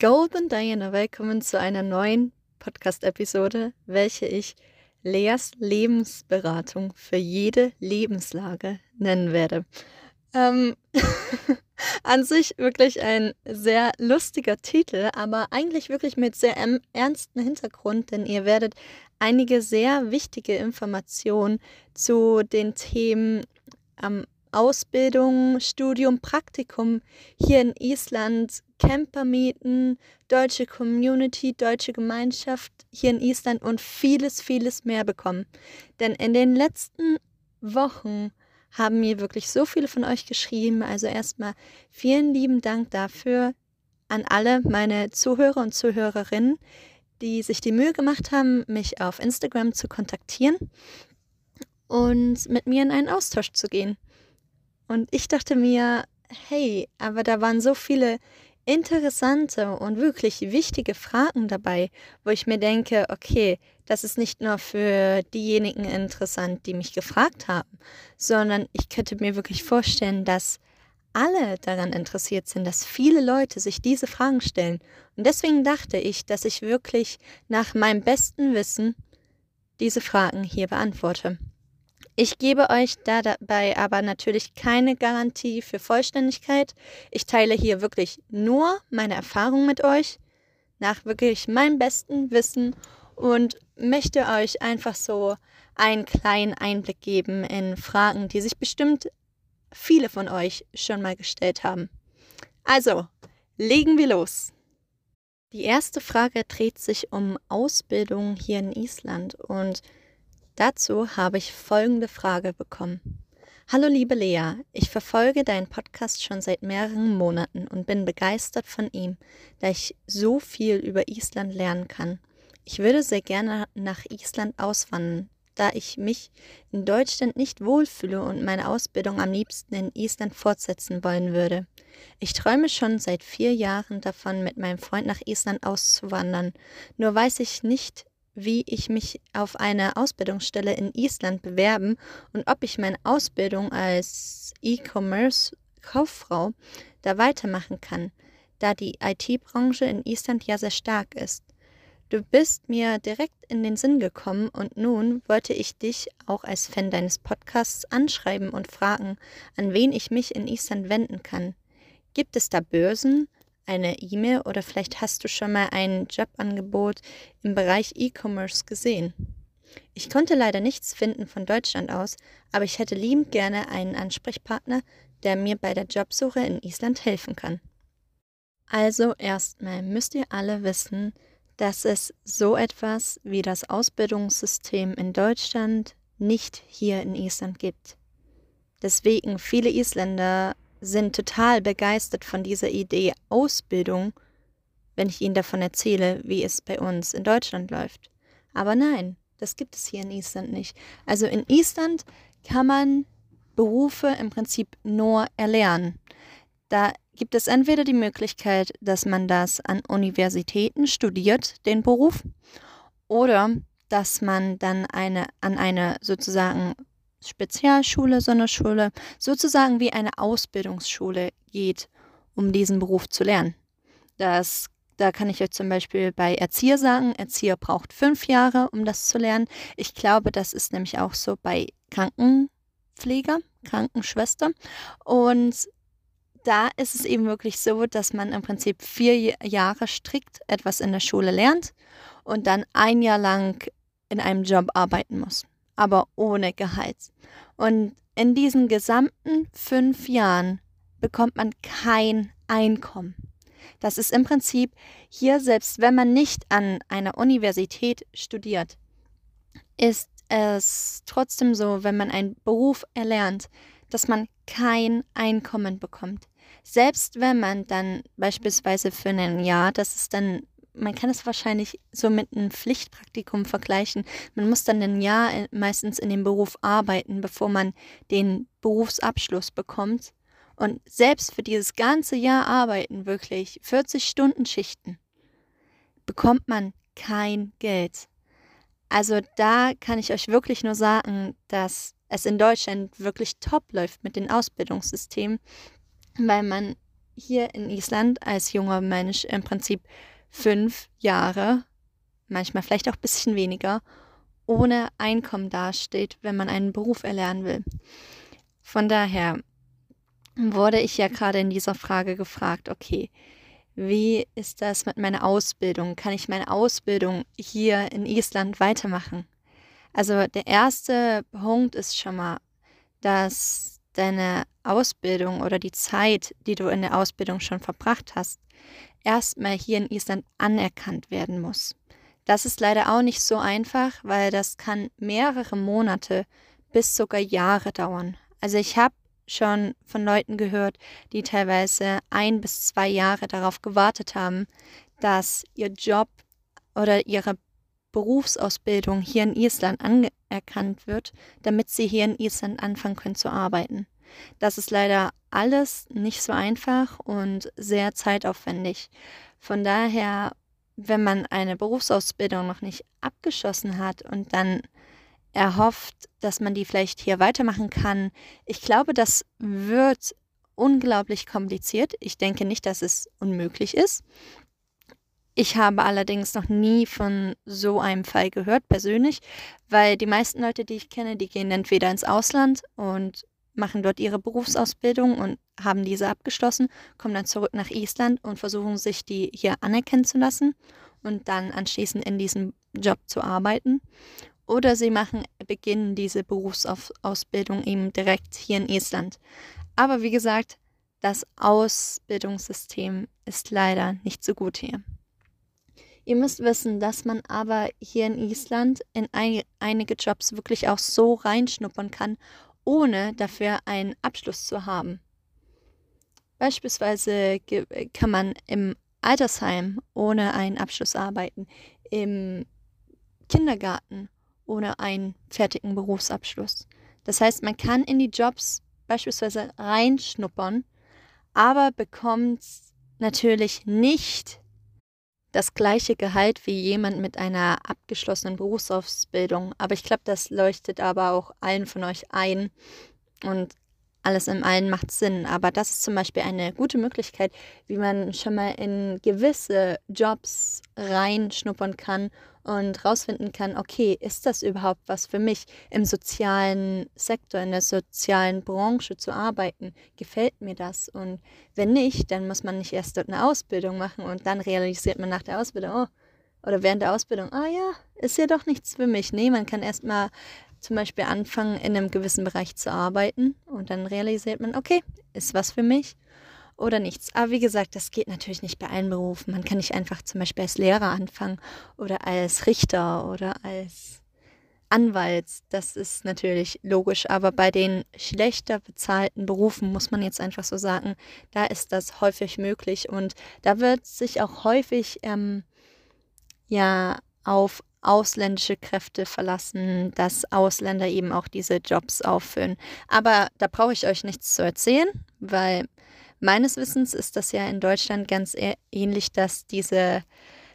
Golden Diana, willkommen zu einer neuen Podcast-Episode, welche ich Leas Lebensberatung für jede Lebenslage nennen werde. Ähm, an sich wirklich ein sehr lustiger Titel, aber eigentlich wirklich mit sehr ernsten Hintergrund, denn ihr werdet einige sehr wichtige Informationen zu den Themen ähm, Ausbildung, Studium, Praktikum hier in Island, Camper mieten, deutsche Community, deutsche Gemeinschaft hier in Island und vieles, vieles mehr bekommen. Denn in den letzten Wochen haben mir wirklich so viele von euch geschrieben. Also erstmal vielen lieben Dank dafür an alle meine Zuhörer und Zuhörerinnen, die sich die Mühe gemacht haben, mich auf Instagram zu kontaktieren und mit mir in einen Austausch zu gehen. Und ich dachte mir, hey, aber da waren so viele interessante und wirklich wichtige Fragen dabei, wo ich mir denke, okay, das ist nicht nur für diejenigen interessant, die mich gefragt haben, sondern ich könnte mir wirklich vorstellen, dass alle daran interessiert sind, dass viele Leute sich diese Fragen stellen. Und deswegen dachte ich, dass ich wirklich nach meinem besten Wissen diese Fragen hier beantworte. Ich gebe euch dabei aber natürlich keine Garantie für Vollständigkeit. Ich teile hier wirklich nur meine Erfahrung mit euch, nach wirklich meinem besten Wissen und möchte euch einfach so einen kleinen Einblick geben in Fragen, die sich bestimmt viele von euch schon mal gestellt haben. Also, legen wir los. Die erste Frage dreht sich um Ausbildung hier in Island und Dazu habe ich folgende Frage bekommen. Hallo liebe Lea, ich verfolge deinen Podcast schon seit mehreren Monaten und bin begeistert von ihm, da ich so viel über Island lernen kann. Ich würde sehr gerne nach Island auswandern, da ich mich in Deutschland nicht wohlfühle und meine Ausbildung am liebsten in Island fortsetzen wollen würde. Ich träume schon seit vier Jahren davon, mit meinem Freund nach Island auszuwandern, nur weiß ich nicht, wie ich mich auf eine Ausbildungsstelle in Island bewerben und ob ich meine Ausbildung als E-Commerce-Kauffrau da weitermachen kann, da die IT-Branche in Island ja sehr stark ist. Du bist mir direkt in den Sinn gekommen und nun wollte ich dich auch als Fan deines Podcasts anschreiben und fragen, an wen ich mich in Island wenden kann. Gibt es da Börsen, eine E-Mail oder vielleicht hast du schon mal ein Jobangebot im Bereich E-Commerce gesehen. Ich konnte leider nichts finden von Deutschland aus, aber ich hätte liebend gerne einen Ansprechpartner, der mir bei der Jobsuche in Island helfen kann. Also erstmal müsst ihr alle wissen, dass es so etwas wie das Ausbildungssystem in Deutschland nicht hier in Island gibt. Deswegen viele Isländer sind total begeistert von dieser Idee Ausbildung, wenn ich ihnen davon erzähle, wie es bei uns in Deutschland läuft. Aber nein, das gibt es hier in Island nicht. Also in Island kann man Berufe im Prinzip nur erlernen. Da gibt es entweder die Möglichkeit, dass man das an Universitäten studiert, den Beruf, oder dass man dann eine, an eine sozusagen Spezialschule, Sonderschule, sozusagen wie eine Ausbildungsschule geht, um diesen Beruf zu lernen. Das, da kann ich euch zum Beispiel bei Erzieher sagen, Erzieher braucht fünf Jahre, um das zu lernen. Ich glaube, das ist nämlich auch so bei Krankenpfleger, Krankenschwester. Und da ist es eben wirklich so, dass man im Prinzip vier Jahre strikt etwas in der Schule lernt und dann ein Jahr lang in einem Job arbeiten muss aber ohne Gehalt. Und in diesen gesamten fünf Jahren bekommt man kein Einkommen. Das ist im Prinzip hier, selbst wenn man nicht an einer Universität studiert, ist es trotzdem so, wenn man einen Beruf erlernt, dass man kein Einkommen bekommt. Selbst wenn man dann beispielsweise für ein Jahr, das ist dann man kann es wahrscheinlich so mit einem Pflichtpraktikum vergleichen. Man muss dann ein Jahr äh, meistens in dem Beruf arbeiten, bevor man den Berufsabschluss bekommt. Und selbst für dieses ganze Jahr arbeiten, wirklich 40 Stunden Schichten, bekommt man kein Geld. Also da kann ich euch wirklich nur sagen, dass es in Deutschland wirklich top läuft mit den Ausbildungssystemen, weil man hier in Island als junger Mensch im Prinzip fünf Jahre, manchmal vielleicht auch ein bisschen weniger, ohne Einkommen dasteht, wenn man einen Beruf erlernen will. Von daher wurde ich ja gerade in dieser Frage gefragt, okay, wie ist das mit meiner Ausbildung? Kann ich meine Ausbildung hier in Island weitermachen? Also der erste Punkt ist schon mal, dass deine Ausbildung oder die Zeit, die du in der Ausbildung schon verbracht hast, erstmal hier in Island anerkannt werden muss. Das ist leider auch nicht so einfach, weil das kann mehrere Monate bis sogar Jahre dauern. Also ich habe schon von Leuten gehört, die teilweise ein bis zwei Jahre darauf gewartet haben, dass ihr Job oder ihre Berufsausbildung hier in Island anerkannt wird, damit sie hier in Island anfangen können zu arbeiten. Das ist leider alles nicht so einfach und sehr zeitaufwendig. Von daher, wenn man eine Berufsausbildung noch nicht abgeschlossen hat und dann erhofft, dass man die vielleicht hier weitermachen kann, ich glaube, das wird unglaublich kompliziert. Ich denke nicht, dass es unmöglich ist. Ich habe allerdings noch nie von so einem Fall gehört, persönlich, weil die meisten Leute, die ich kenne, die gehen entweder ins Ausland und machen dort ihre Berufsausbildung und haben diese abgeschlossen, kommen dann zurück nach Island und versuchen sich die hier anerkennen zu lassen und dann anschließend in diesem Job zu arbeiten. Oder sie machen, beginnen diese Berufsausbildung eben direkt hier in Island. Aber wie gesagt, das Ausbildungssystem ist leider nicht so gut hier. Ihr müsst wissen, dass man aber hier in Island in ein, einige Jobs wirklich auch so reinschnuppern kann, ohne dafür einen Abschluss zu haben. Beispielsweise kann man im Altersheim ohne einen Abschluss arbeiten, im Kindergarten ohne einen fertigen Berufsabschluss. Das heißt, man kann in die Jobs beispielsweise reinschnuppern, aber bekommt natürlich nicht das gleiche Gehalt wie jemand mit einer abgeschlossenen Berufsausbildung. Aber ich glaube, das leuchtet aber auch allen von euch ein. Und alles im allen macht Sinn. Aber das ist zum Beispiel eine gute Möglichkeit, wie man schon mal in gewisse Jobs reinschnuppern kann und rausfinden kann, okay, ist das überhaupt was für mich, im sozialen Sektor, in der sozialen Branche zu arbeiten? Gefällt mir das? Und wenn nicht, dann muss man nicht erst dort eine Ausbildung machen und dann realisiert man nach der Ausbildung, oh, oder während der Ausbildung, ah ja, ist ja doch nichts für mich. Nee, man kann erstmal zum Beispiel anfangen, in einem gewissen Bereich zu arbeiten und dann realisiert man, okay, ist was für mich oder nichts. Aber wie gesagt, das geht natürlich nicht bei allen Berufen. Man kann nicht einfach zum Beispiel als Lehrer anfangen oder als Richter oder als Anwalt. Das ist natürlich logisch. Aber bei den schlechter bezahlten Berufen muss man jetzt einfach so sagen, da ist das häufig möglich und da wird sich auch häufig ähm, ja auf ausländische Kräfte verlassen, dass Ausländer eben auch diese Jobs auffüllen. Aber da brauche ich euch nichts zu erzählen, weil meines Wissens ist das ja in Deutschland ganz e-, ähnlich, dass diese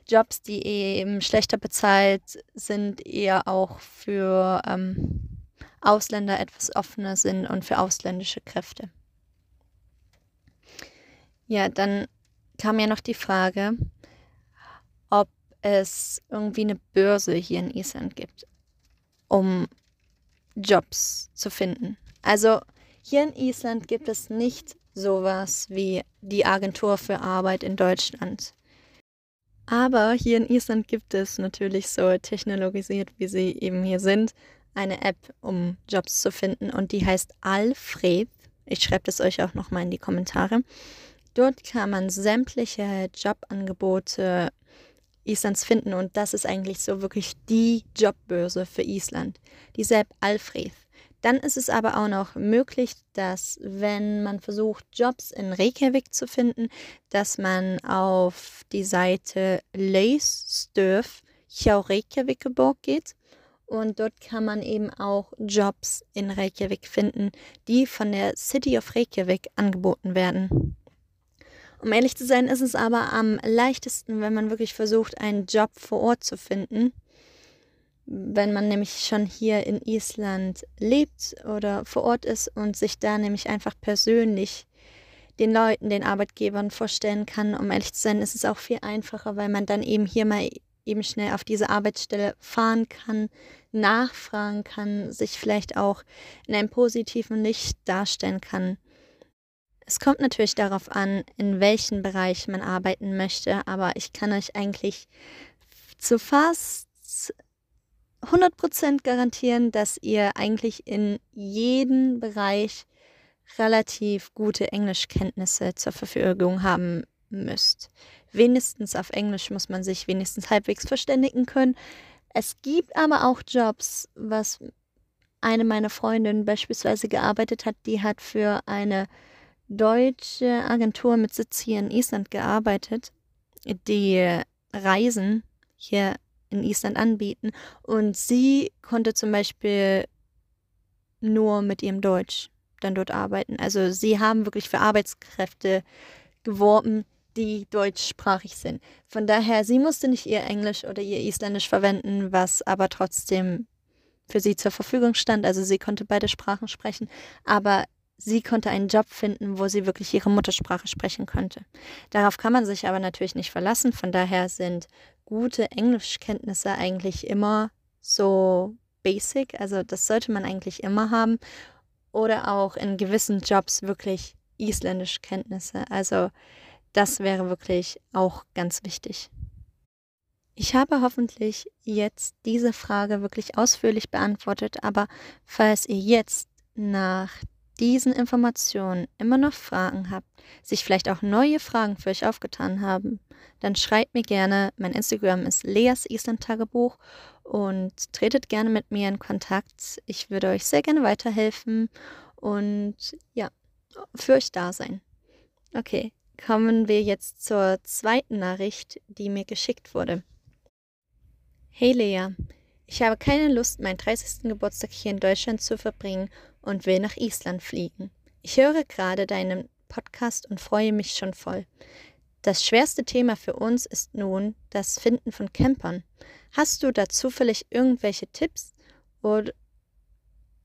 Jobs, die eben schlechter bezahlt sind, eher auch für ähm, Ausländer etwas offener sind und für ausländische Kräfte. Ja, dann kam ja noch die Frage, ob es irgendwie eine Börse hier in Island gibt, um Jobs zu finden. Also hier in Island gibt es nicht sowas wie die Agentur für Arbeit in Deutschland. Aber hier in Island gibt es natürlich so technologisiert, wie sie eben hier sind, eine App, um Jobs zu finden und die heißt Alfred. Ich schreibe das euch auch nochmal in die Kommentare. Dort kann man sämtliche Jobangebote Islands finden und das ist eigentlich so wirklich die Jobbörse für Island. Die App Alfred. Dann ist es aber auch noch möglich, dass wenn man versucht, Jobs in Reykjavik zu finden, dass man auf die Seite Leystöf hjá Reykjavikborg geht. Und dort kann man eben auch Jobs in Reykjavik finden, die von der City of Reykjavik angeboten werden. Um ehrlich zu sein, ist es aber am leichtesten, wenn man wirklich versucht, einen Job vor Ort zu finden wenn man nämlich schon hier in Island lebt oder vor Ort ist und sich da nämlich einfach persönlich den Leuten, den Arbeitgebern vorstellen kann. Um ehrlich zu sein, ist es auch viel einfacher, weil man dann eben hier mal eben schnell auf diese Arbeitsstelle fahren kann, nachfragen kann, sich vielleicht auch in einem positiven Licht darstellen kann. Es kommt natürlich darauf an, in welchem Bereich man arbeiten möchte, aber ich kann euch eigentlich zu fast 100% garantieren, dass ihr eigentlich in jedem Bereich relativ gute Englischkenntnisse zur Verfügung haben müsst. Wenigstens auf Englisch muss man sich wenigstens halbwegs verständigen können. Es gibt aber auch Jobs, was eine meiner Freundinnen beispielsweise gearbeitet hat, die hat für eine deutsche Agentur mit Sitz hier in Island gearbeitet, die Reisen hier in Island anbieten. Und sie konnte zum Beispiel nur mit ihrem Deutsch dann dort arbeiten. Also sie haben wirklich für Arbeitskräfte geworben, die deutschsprachig sind. Von daher, sie musste nicht ihr Englisch oder ihr Isländisch verwenden, was aber trotzdem für sie zur Verfügung stand. Also sie konnte beide Sprachen sprechen, aber sie konnte einen Job finden, wo sie wirklich ihre Muttersprache sprechen konnte. Darauf kann man sich aber natürlich nicht verlassen. Von daher sind gute Englischkenntnisse eigentlich immer so basic. Also das sollte man eigentlich immer haben. Oder auch in gewissen Jobs wirklich Isländischkenntnisse. Also das wäre wirklich auch ganz wichtig. Ich habe hoffentlich jetzt diese Frage wirklich ausführlich beantwortet, aber falls ihr jetzt nach diesen Informationen immer noch Fragen habt, sich vielleicht auch neue Fragen für euch aufgetan haben, dann schreibt mir gerne. Mein Instagram ist Leas Island Tagebuch und tretet gerne mit mir in Kontakt. Ich würde euch sehr gerne weiterhelfen und ja, für euch da sein. Okay, kommen wir jetzt zur zweiten Nachricht, die mir geschickt wurde. Hey Lea, ich habe keine Lust, meinen 30. Geburtstag hier in Deutschland zu verbringen und will nach Island fliegen. Ich höre gerade deinen Podcast und freue mich schon voll. Das schwerste Thema für uns ist nun das Finden von Campern. Hast du da zufällig irgendwelche Tipps oder,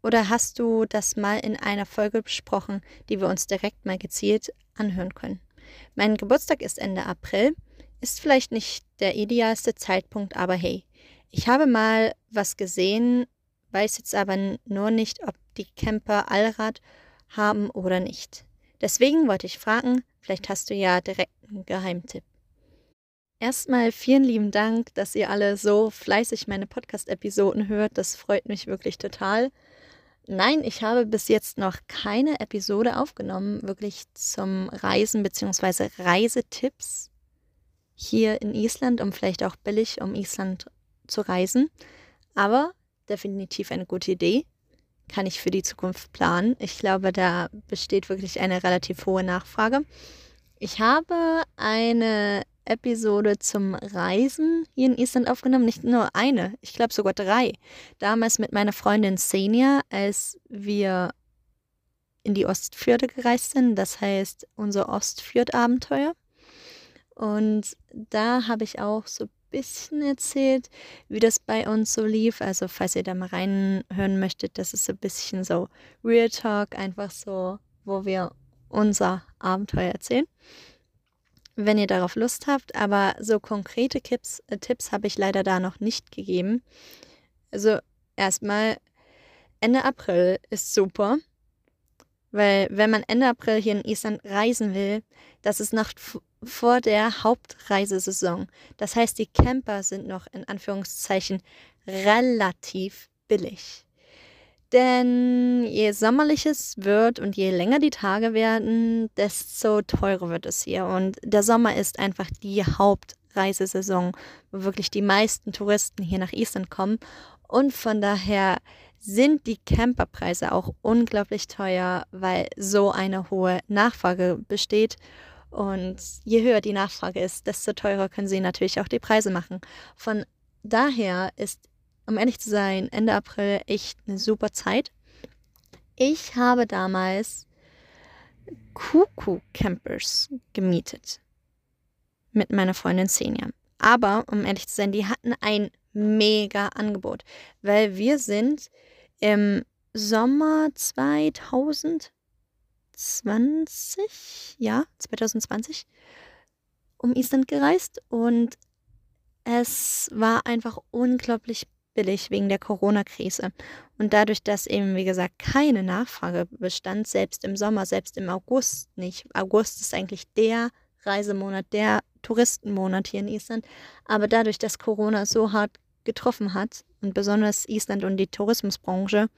oder hast du das mal in einer Folge besprochen, die wir uns direkt mal gezielt anhören können? Mein Geburtstag ist Ende April, ist vielleicht nicht der idealste Zeitpunkt, aber hey, ich habe mal was gesehen, weiß jetzt aber nur nicht, ob die Camper Allrad haben oder nicht. Deswegen wollte ich fragen, vielleicht hast du ja direkt einen Geheimtipp. Erstmal vielen lieben Dank, dass ihr alle so fleißig meine Podcast-Episoden hört. Das freut mich wirklich total. Nein, ich habe bis jetzt noch keine Episode aufgenommen, wirklich zum Reisen bzw. Reisetipps hier in Island, um vielleicht auch billig um Island zu reisen. Aber definitiv eine gute Idee. Kann ich für die Zukunft planen. Ich glaube, da besteht wirklich eine relativ hohe Nachfrage. Ich habe eine Episode zum Reisen hier in Island aufgenommen. Nicht nur eine, ich glaube sogar drei. Damals mit meiner Freundin Senia, als wir in die Ostfjorde gereist sind. Das heißt, unser Ostfjord-Abenteuer. Und da habe ich auch so bisschen erzählt, wie das bei uns so lief. Also falls ihr da mal reinhören möchtet, das ist so ein bisschen so Real Talk, einfach so, wo wir unser Abenteuer erzählen. Wenn ihr darauf Lust habt, aber so konkrete Tipps, äh, Tipps habe ich leider da noch nicht gegeben. Also erstmal Ende April ist super, weil wenn man Ende April hier in Island reisen will, das ist noch vor der Hauptreisesaison. Das heißt, die Camper sind noch in Anführungszeichen relativ billig. Denn je sommerlicher es wird und je länger die Tage werden, desto teurer wird es hier. Und der Sommer ist einfach die Hauptreisesaison, wo wirklich die meisten Touristen hier nach Island kommen. Und von daher sind die Camperpreise auch unglaublich teuer, weil so eine hohe Nachfrage besteht. Und je höher die Nachfrage ist, desto teurer können sie natürlich auch die Preise machen. Von daher ist, um ehrlich zu sein, Ende April echt eine super Zeit. Ich habe damals Kuku Campers gemietet mit meiner Freundin Senja. Aber, um ehrlich zu sein, die hatten ein mega Angebot, weil wir sind im Sommer 2000 2020, ja, 2020 um Island gereist und es war einfach unglaublich billig wegen der Corona-Krise. Und dadurch, dass eben, wie gesagt, keine Nachfrage bestand, selbst im Sommer, selbst im August nicht. August ist eigentlich der Reisemonat, der Touristenmonat hier in Island. Aber dadurch, dass Corona so hart getroffen hat und besonders Island und die Tourismusbranche,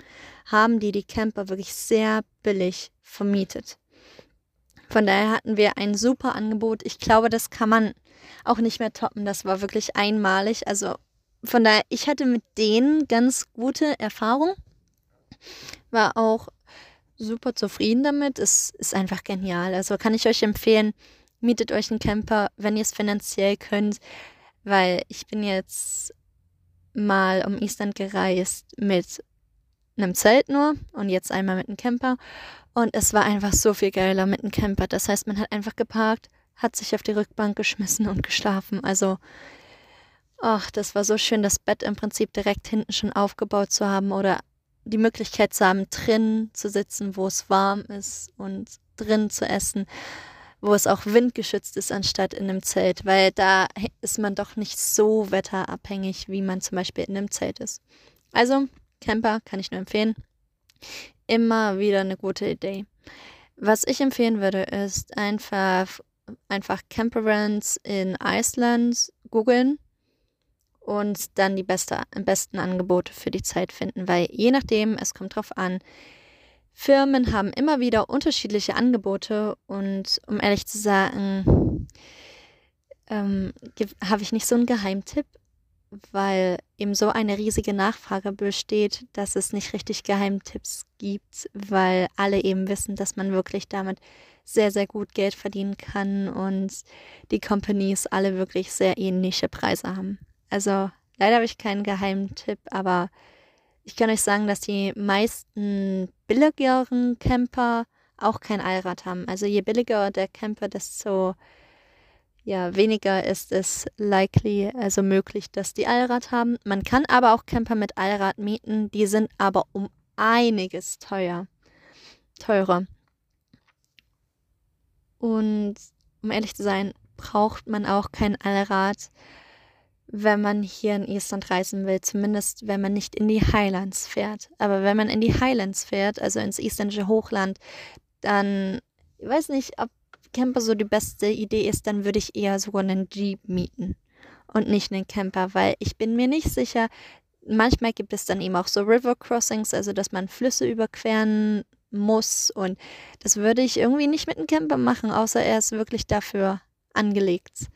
haben die die Camper wirklich sehr billig vermietet. Von daher hatten wir ein super Angebot. Ich glaube, das kann man auch nicht mehr toppen. Das war wirklich einmalig. Also von daher, ich hatte mit denen ganz gute Erfahrungen. War auch super zufrieden damit. Es ist einfach genial. Also kann ich euch empfehlen, mietet euch einen Camper, wenn ihr es finanziell könnt. Weil ich bin jetzt mal um Island gereist mit einem Zelt nur und jetzt einmal mit einem Camper. Und es war einfach so viel geiler mit einem Camper. Das heißt, man hat einfach geparkt, hat sich auf die Rückbank geschmissen und geschlafen. Also, ach, das war so schön, das Bett im Prinzip direkt hinten schon aufgebaut zu haben oder die Möglichkeit zu haben, drin zu sitzen, wo es warm ist und drin zu essen wo es auch windgeschützt ist, anstatt in einem Zelt, weil da ist man doch nicht so wetterabhängig, wie man zum Beispiel in einem Zelt ist. Also, Camper kann ich nur empfehlen. Immer wieder eine gute Idee. Was ich empfehlen würde, ist einfach, einfach Campervands in Iceland googeln und dann die beste, besten Angebote für die Zeit finden, weil je nachdem, es kommt drauf an, Firmen haben immer wieder unterschiedliche Angebote und um ehrlich zu sagen, ähm, habe ich nicht so einen Geheimtipp, weil eben so eine riesige Nachfrage besteht, dass es nicht richtig Geheimtipps gibt, weil alle eben wissen, dass man wirklich damit sehr, sehr gut Geld verdienen kann und die Companies alle wirklich sehr ähnliche Preise haben. Also leider habe ich keinen Geheimtipp, aber ich kann euch sagen, dass die meisten billigeren Camper auch kein Allrad haben. Also je billiger der Camper, desto ja, weniger ist es likely, also möglich, dass die Allrad haben. Man kann aber auch Camper mit Allrad mieten, die sind aber um einiges teuer, teurer. Und um ehrlich zu sein, braucht man auch kein Allrad, wenn man hier in Estland reisen will, zumindest wenn man nicht in die Highlands fährt. Aber wenn man in die Highlands fährt, also ins estländische Hochland, dann, ich weiß nicht, ob Camper so die beste Idee ist, dann würde ich eher sogar einen Jeep mieten und nicht einen Camper, weil ich bin mir nicht sicher, manchmal gibt es dann eben auch so River Crossings, also dass man Flüsse überqueren muss und das würde ich irgendwie nicht mit einem Camper machen, außer er ist wirklich dafür angelegt.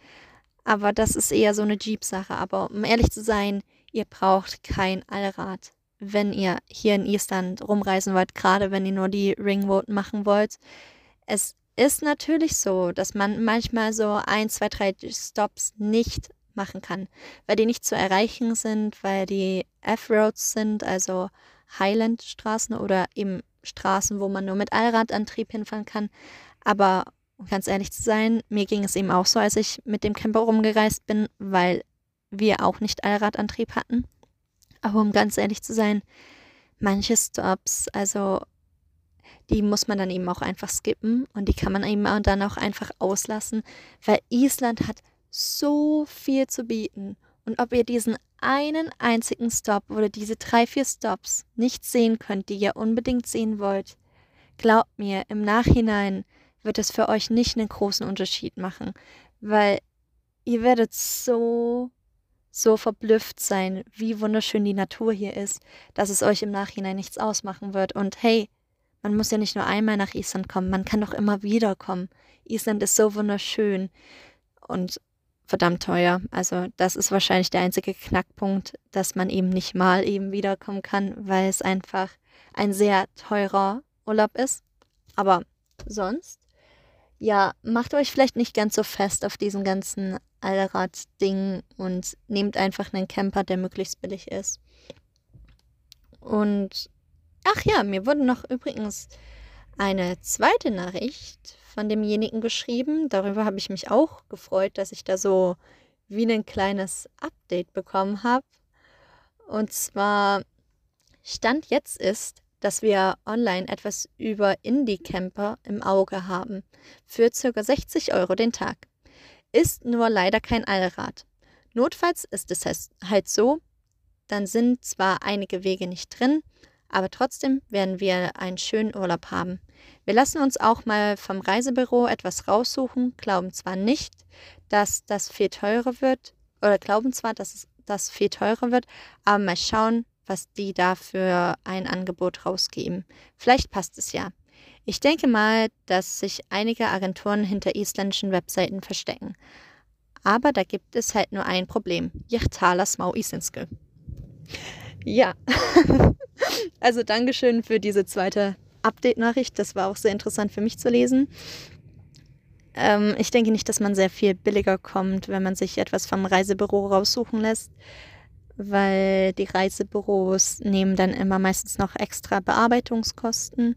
Aber das ist eher so eine Jeep-Sache. Aber um ehrlich zu sein, ihr braucht kein Allrad, wenn ihr hier in Island rumreisen wollt, gerade wenn ihr nur die Ringroad machen wollt. Es ist natürlich so, dass man manchmal so ein, zwei, drei Stops nicht machen kann, weil die nicht zu erreichen sind, weil die F-Roads sind, also Highland-Straßen oder eben Straßen, wo man nur mit Allradantrieb hinfahren kann. Aber um ganz ehrlich zu sein, mir ging es eben auch so, als ich mit dem Camper rumgereist bin, weil wir auch nicht Allradantrieb hatten. Aber um ganz ehrlich zu sein, manche Stops, also die muss man dann eben auch einfach skippen und die kann man eben dann auch einfach auslassen, weil Island hat so viel zu bieten. Und ob ihr diesen einen einzigen Stop oder diese drei, vier Stops nicht sehen könnt, die ihr unbedingt sehen wollt, glaubt mir, im Nachhinein wird es für euch nicht einen großen Unterschied machen, weil ihr werdet so, so verblüfft sein, wie wunderschön die Natur hier ist, dass es euch im Nachhinein nichts ausmachen wird. Und hey, man muss ja nicht nur einmal nach Island kommen, man kann doch immer wieder kommen. Island ist so wunderschön und verdammt teuer. Also das ist wahrscheinlich der einzige Knackpunkt, dass man eben nicht mal eben wiederkommen kann, weil es einfach ein sehr teurer Urlaub ist. Aber sonst ja, macht euch vielleicht nicht ganz so fest auf diesem ganzen Allrad-Ding und nehmt einfach einen Camper, der möglichst billig ist. Und ach ja, mir wurde noch übrigens eine zweite Nachricht von demjenigen geschrieben. Darüber habe ich mich auch gefreut, dass ich da so wie ein kleines Update bekommen habe. Und zwar Stand jetzt ist, dass wir online etwas über Indie-Camper im Auge haben. Für ca. 60 Euro den Tag. Ist nur leider kein Allrad. Notfalls ist es halt so, dann sind zwar einige Wege nicht drin, aber trotzdem werden wir einen schönen Urlaub haben. Wir lassen uns auch mal vom Reisebüro etwas raussuchen, glauben zwar nicht, dass das viel teurer wird, oder glauben zwar, dass das viel teurer wird, aber mal schauen, was die da für ein Angebot rausgeben. Vielleicht passt es ja. Ich denke mal, dass sich einige Agenturen hinter isländischen Webseiten verstecken. Aber da gibt es halt nur ein Problem. Jachtalas Mau Islenske. Ja, also Dankeschön für diese zweite Update-Nachricht. Das war auch sehr interessant für mich zu lesen. Ähm, ich denke nicht, dass man sehr viel billiger kommt, wenn man sich etwas vom Reisebüro raussuchen lässt, weil die Reisebüros nehmen dann immer meistens noch extra Bearbeitungskosten.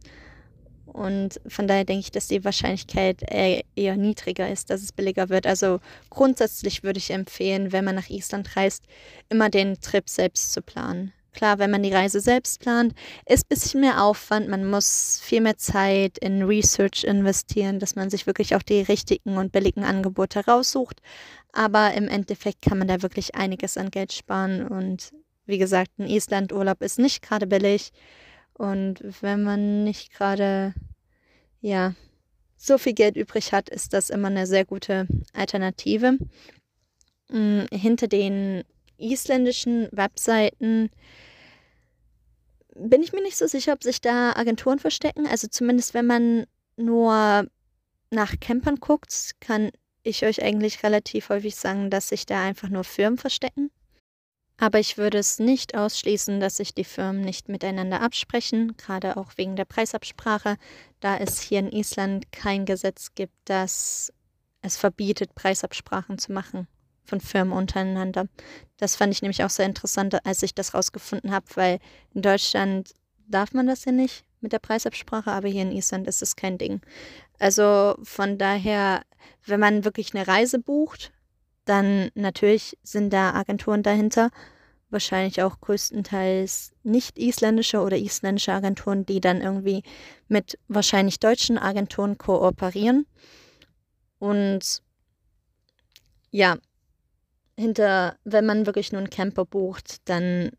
Und von daher denke ich, dass die Wahrscheinlichkeit eher, niedriger ist, dass es billiger wird. Also grundsätzlich würde ich empfehlen, wenn man nach Island reist, immer den Trip selbst zu planen. Klar, wenn man die Reise selbst plant, ist ein bisschen mehr Aufwand. Man muss viel mehr Zeit in Research investieren, dass man sich wirklich auch die richtigen und billigen Angebote raussucht. Aber im Endeffekt kann man da wirklich einiges an Geld sparen. Und wie gesagt, ein Island-Urlaub ist nicht gerade billig. Und wenn man nicht gerade, ja, so viel Geld übrig hat, ist das immer eine sehr gute Alternative. Hm, hinter den isländischen Webseiten bin ich mir nicht so sicher, ob sich da Agenturen verstecken. Also zumindest wenn man nur nach Campern guckt, kann ich euch eigentlich relativ häufig sagen, dass sich da einfach nur Firmen verstecken. Aber ich würde es nicht ausschließen, dass sich die Firmen nicht miteinander absprechen, gerade auch wegen der Preisabsprache, da es hier in Island kein Gesetz gibt, das es verbietet, Preisabsprachen zu machen von Firmen untereinander. Das fand ich nämlich auch sehr interessant, als ich das rausgefunden habe, weil in Deutschland darf man das ja nicht mit der Preisabsprache, aber hier in Island ist es kein Ding. Also von daher, wenn man wirklich eine Reise bucht, dann natürlich sind da Agenturen dahinter, wahrscheinlich auch größtenteils nicht isländische oder isländische Agenturen, die dann irgendwie mit wahrscheinlich deutschen Agenturen kooperieren. Und ja, hinter, wenn man wirklich nur einen Camper bucht, dann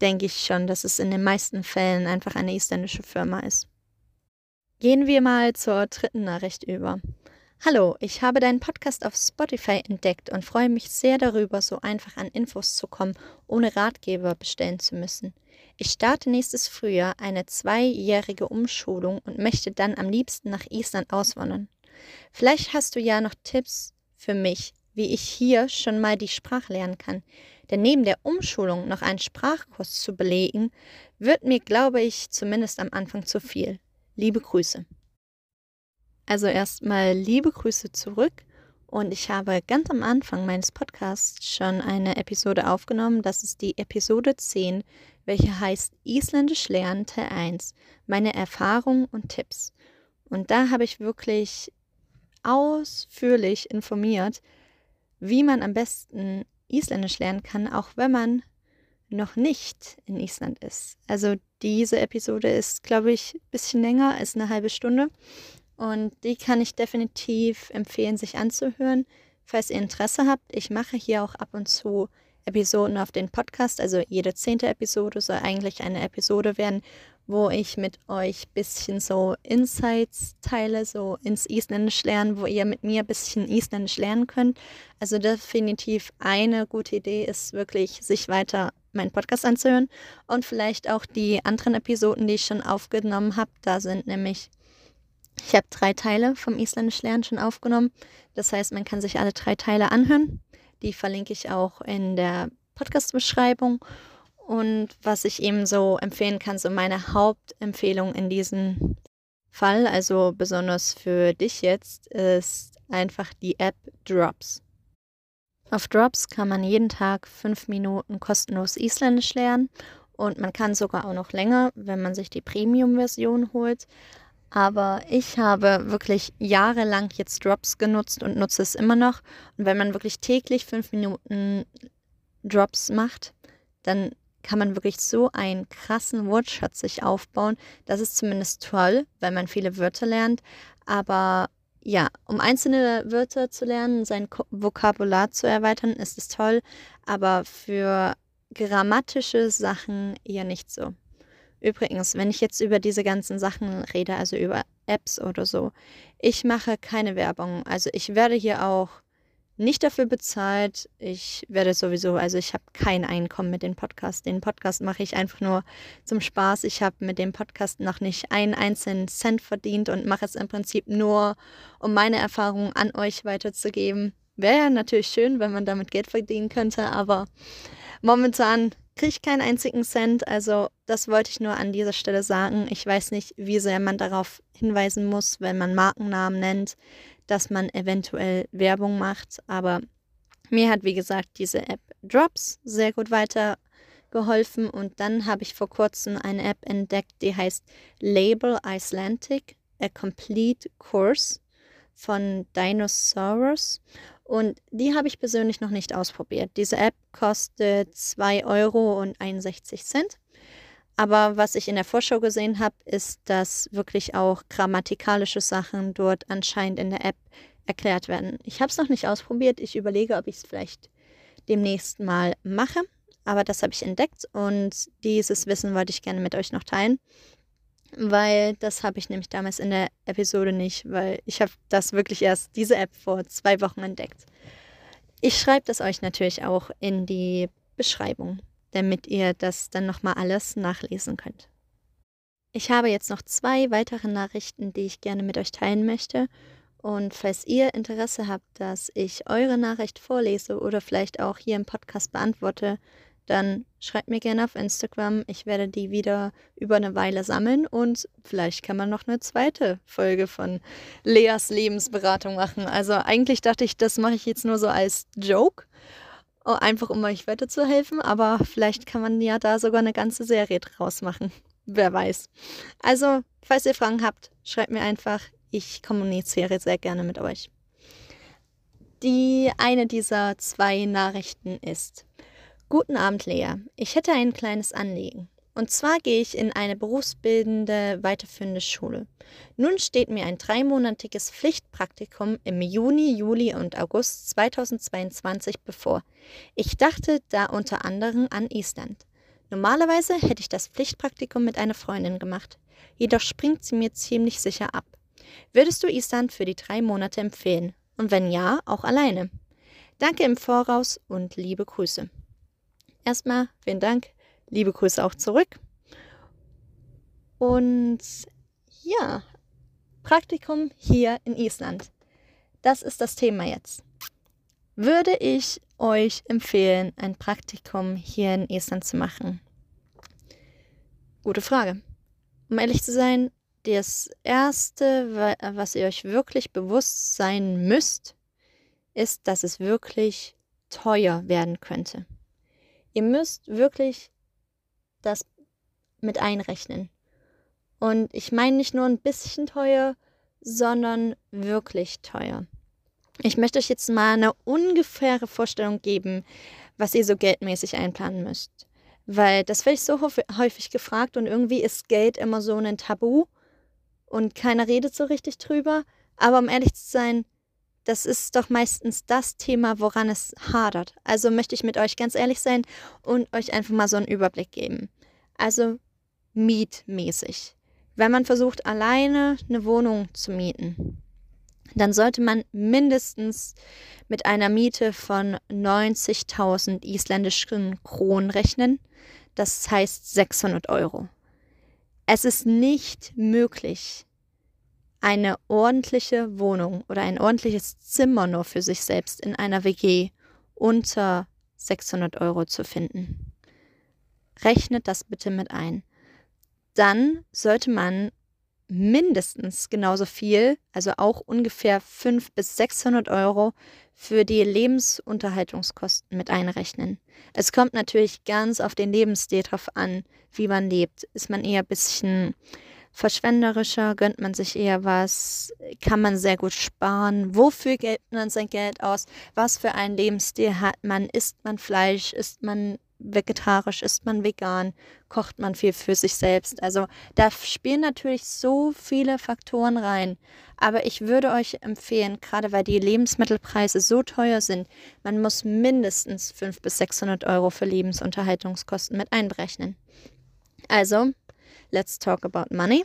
denke ich schon, dass es in den meisten Fällen einfach eine isländische Firma ist. Gehen wir mal zur dritten Nachricht über. Hallo, ich habe deinen Podcast auf Spotify entdeckt und freue mich sehr darüber, so einfach an Infos zu kommen, ohne Ratgeber bestellen zu müssen. Ich starte nächstes Frühjahr eine zweijährige Umschulung und möchte dann am liebsten nach Island auswandern. Vielleicht hast du ja noch Tipps für mich, wie ich hier schon mal die Sprache lernen kann. Denn neben der Umschulung noch einen Sprachkurs zu belegen, wird mir, glaube ich, zumindest am Anfang zu viel. Liebe Grüße. Also erstmal liebe Grüße zurück. Und ich habe ganz am Anfang meines Podcasts schon eine Episode aufgenommen. Das ist die Episode 10, welche heißt Isländisch lernen Teil 1. Meine Erfahrungen und Tipps. Und da habe ich wirklich ausführlich informiert, wie man am besten Isländisch lernen kann, auch wenn man noch nicht in Island ist. Also diese Episode ist, glaube ich, ein bisschen länger, ist eine halbe Stunde. Und die kann ich definitiv empfehlen, sich anzuhören, falls ihr Interesse habt. Ich mache hier auch ab und zu Episoden auf den Podcast. Also jede zehnte Episode soll eigentlich eine Episode werden, wo ich mit euch ein bisschen so Insights teile, so ins Isländisch lernen, wo ihr mit mir ein bisschen Isländisch lernen könnt. Also definitiv eine gute Idee ist wirklich, sich weiter meinen Podcast anzuhören und vielleicht auch die anderen Episoden, die ich schon aufgenommen habe. Da sind nämlich, ich habe drei Teile vom Isländisch lernen schon aufgenommen. Das heißt, man kann sich alle drei Teile anhören. Die verlinke ich auch in der Podcast-Beschreibung. Und was ich eben so empfehlen kann, so meine Hauptempfehlung in diesem Fall, also besonders für dich jetzt, ist einfach die App Drops. Auf Drops kann man jeden Tag fünf Minuten kostenlos Isländisch lernen und man kann sogar auch noch länger, wenn man sich die Premium-Version holt. Aber ich habe wirklich jahrelang jetzt Drops genutzt und nutze es immer noch. Und wenn man wirklich täglich fünf Minuten Drops macht, dann kann man wirklich so einen krassen Wortschatz sich aufbauen. Das ist zumindest toll, wenn man viele Wörter lernt. Aber ja, um einzelne Wörter zu lernen, sein Vokabular zu erweitern, ist es toll. Aber für grammatische Sachen eher nicht so. Übrigens, wenn ich jetzt über diese ganzen Sachen rede, also über Apps oder so, ich mache keine Werbung. Also ich werde hier auch nicht dafür bezahlt. Ich werde sowieso, also ich habe kein Einkommen mit dem Podcast. Den Podcast mache ich einfach nur zum Spaß. Ich habe mit dem Podcast noch nicht einen einzelnen Cent verdient und mache es im Prinzip nur, um meine Erfahrungen an euch weiterzugeben. Wäre natürlich schön, wenn man damit Geld verdienen könnte, aber momentan kriege ich keinen einzigen Cent. Also das wollte ich nur an dieser Stelle sagen. Ich weiß nicht, wie sehr man darauf hinweisen muss, wenn man Markennamen nennt dass man eventuell Werbung macht. Aber mir hat, wie gesagt, diese App Drops sehr gut weitergeholfen. Und dann habe ich vor kurzem eine App entdeckt, die heißt Label Icelandic, a Complete Course von Dinosaurus. Und die habe ich persönlich noch nicht ausprobiert. Diese App kostet 2,61 Euro. Aber was ich in der Vorschau gesehen habe, ist, dass wirklich auch grammatikalische Sachen dort anscheinend in der App erklärt werden. Ich habe es noch nicht ausprobiert. Ich überlege, ob ich es vielleicht demnächst mal mache. Aber das habe ich entdeckt und dieses Wissen wollte ich gerne mit euch noch teilen, weil das habe ich nämlich damals in der Episode nicht, weil ich habe das wirklich erst, diese App vor zwei Wochen entdeckt. Ich schreibe das euch natürlich auch in die Beschreibung damit ihr das dann nochmal alles nachlesen könnt. Ich habe jetzt noch zwei weitere Nachrichten, die ich gerne mit euch teilen möchte. Und falls ihr Interesse habt, dass ich eure Nachricht vorlese oder vielleicht auch hier im Podcast beantworte, dann schreibt mir gerne auf Instagram. Ich werde die wieder über eine Weile sammeln und vielleicht kann man noch eine zweite Folge von Leas Lebensberatung machen. Also eigentlich dachte ich, das mache ich jetzt nur so als Joke einfach um euch weiterzuhelfen, aber vielleicht kann man ja da sogar eine ganze Serie draus machen. Wer weiß. Also, falls ihr Fragen habt, schreibt mir einfach. Ich kommuniziere sehr gerne mit euch. Die eine dieser zwei Nachrichten ist: Guten Abend, Lea. Ich hätte ein kleines Anliegen. Und zwar gehe ich in eine berufsbildende weiterführende Schule. Nun steht mir ein dreimonatiges Pflichtpraktikum im Juni, Juli und August 2022 bevor. Ich dachte da unter anderem an Island. Normalerweise hätte ich das Pflichtpraktikum mit einer Freundin gemacht. Jedoch springt sie mir ziemlich sicher ab. Würdest du Island für die drei Monate empfehlen? Und wenn ja, auch alleine? Danke im Voraus und liebe Grüße. Erstmal vielen Dank Liebe Grüße auch zurück. Und ja, Praktikum hier in Island. Das ist das Thema jetzt. Würde ich euch empfehlen, ein Praktikum hier in Island zu machen? Gute Frage. Um ehrlich zu sein, das Erste, was ihr euch wirklich bewusst sein müsst, ist, dass es wirklich teuer werden könnte. Ihr müsst wirklich das mit einrechnen. Und ich meine nicht nur ein bisschen teuer, sondern wirklich teuer. Ich möchte euch jetzt mal eine ungefähre Vorstellung geben, was ihr so geldmäßig einplanen müsst. Weil das werde ich so häufig gefragt und irgendwie ist Geld immer so ein Tabu und keiner redet so richtig drüber. Aber um ehrlich zu sein, das ist doch meistens das Thema, woran es hadert. Also möchte ich mit euch ganz ehrlich sein und euch einfach mal so einen Überblick geben. Also mietmäßig. Wenn man versucht, alleine eine Wohnung zu mieten, dann sollte man mindestens mit einer Miete von 90.000 isländischen Kronen rechnen. Das heißt 600 Euro. Es ist nicht möglich, eine ordentliche Wohnung oder ein ordentliches Zimmer nur für sich selbst in einer WG unter 600 Euro zu finden. Rechnet das bitte mit ein. Dann sollte man mindestens genauso viel, also auch ungefähr 500 bis 600 Euro für die Lebensunterhaltungskosten mit einrechnen. Es kommt natürlich ganz auf den Lebensstil drauf an, wie man lebt. Ist man eher ein bisschen verschwenderischer, gönnt man sich eher was, kann man sehr gut sparen, wofür gibt man sein Geld aus, was für einen Lebensstil hat man, isst man Fleisch, isst man vegetarisch, isst man vegan, kocht man viel für sich selbst. Also da spielen natürlich so viele Faktoren rein. Aber ich würde euch empfehlen, gerade weil die Lebensmittelpreise so teuer sind, man muss mindestens 500 bis 600 Euro für Lebensunterhaltungskosten mit einberechnen. Also, let's talk about money.